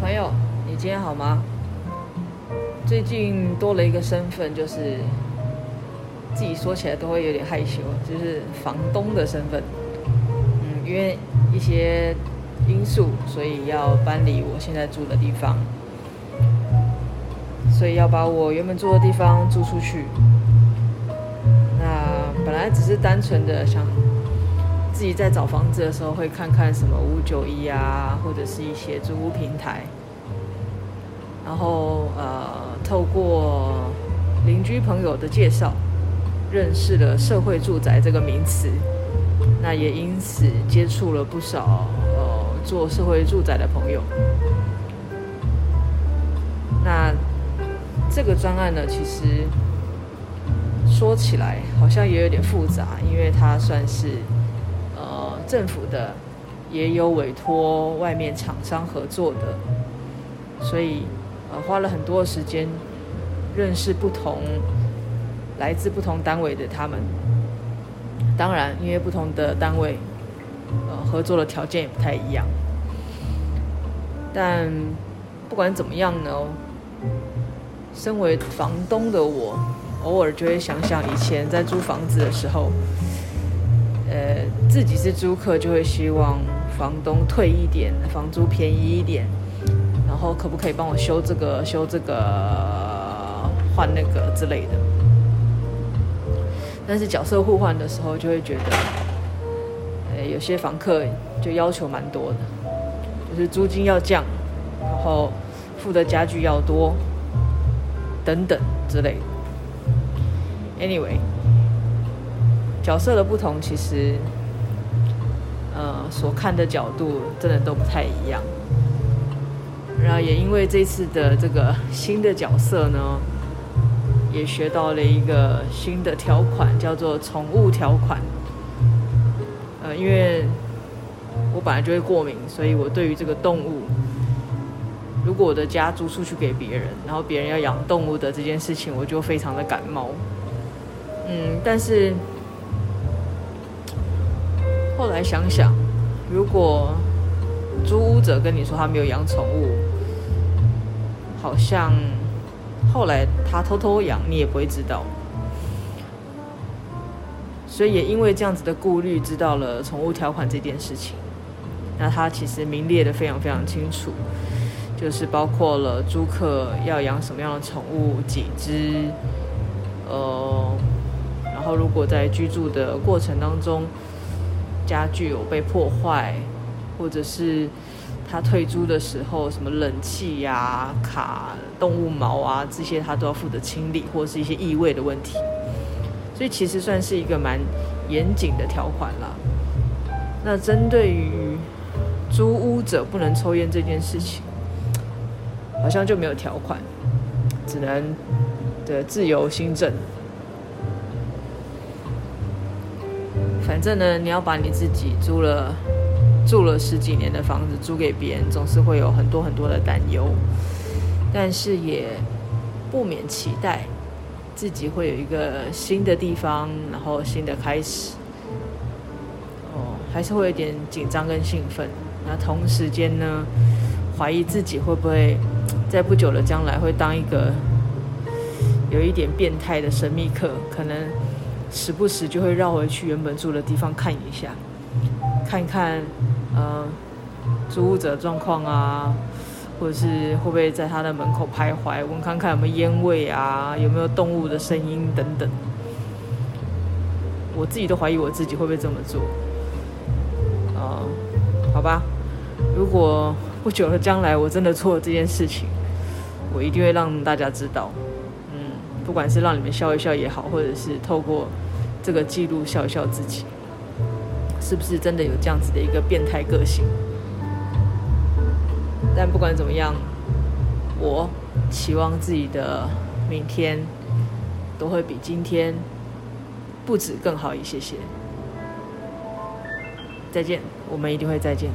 朋友，你今天好吗？最近多了一个身份，就是自己说起来都会有点害羞，就是房东的身份。嗯，因为一些因素，所以要搬离我现在住的地方，所以要把我原本住的地方租出去。那本来只是单纯的想。自己在找房子的时候，会看看什么五九一啊，或者是一些租屋平台，然后呃，透过邻居朋友的介绍，认识了社会住宅这个名词，那也因此接触了不少呃做社会住宅的朋友。那这个专案呢，其实说起来好像也有点复杂，因为它算是。政府的也有委托外面厂商合作的，所以呃花了很多时间认识不同来自不同单位的他们。当然，因为不同的单位呃合作的条件也不太一样，但不管怎么样呢，身为房东的我，偶尔就会想想以前在租房子的时候。自己是租客，就会希望房东退一点，房租便宜一点，然后可不可以帮我修这个、修这个、换那个之类的。但是角色互换的时候，就会觉得，呃，有些房客就要求蛮多的，就是租金要降，然后付的家具要多，等等之类的。Anyway。角色的不同，其实，呃，所看的角度真的都不太一样。然后也因为这次的这个新的角色呢，也学到了一个新的条款，叫做宠物条款。呃，因为我本来就会过敏，所以我对于这个动物，如果我的家租出去给别人，然后别人要养动物的这件事情，我就非常的感冒。嗯，但是。后来想想，如果租屋者跟你说他没有养宠物，好像后来他偷偷养，你也不会知道。所以也因为这样子的顾虑，知道了宠物条款这件事情。那他其实明列的非常非常清楚，就是包括了租客要养什么样的宠物，几只，呃，然后如果在居住的过程当中。家具有被破坏，或者是他退租的时候，什么冷气呀、卡动物毛啊这些，他都要负责清理，或者是一些异味的问题。所以其实算是一个蛮严谨的条款啦。那针对于租屋者不能抽烟这件事情，好像就没有条款，只能的自由新政。反正呢，你要把你自己租了住了十几年的房子租给别人，总是会有很多很多的担忧，但是也不免期待自己会有一个新的地方，然后新的开始。哦，还是会有点紧张跟兴奋。那同时间呢，怀疑自己会不会在不久的将来会当一个有一点变态的神秘客，可能。时不时就会绕回去原本住的地方看一下，看一看，呃，租屋者状况啊，或者是会不会在他的门口徘徊，闻看看有没有烟味啊，有没有动物的声音等等。我自己都怀疑我自己会不会这么做。呃，好吧，如果不久的将来我真的做了这件事情，我一定会让大家知道。不管是让你们笑一笑也好，或者是透过这个记录笑一笑自己，是不是真的有这样子的一个变态个性？但不管怎么样，我期望自己的明天都会比今天不止更好一些些。再见，我们一定会再见。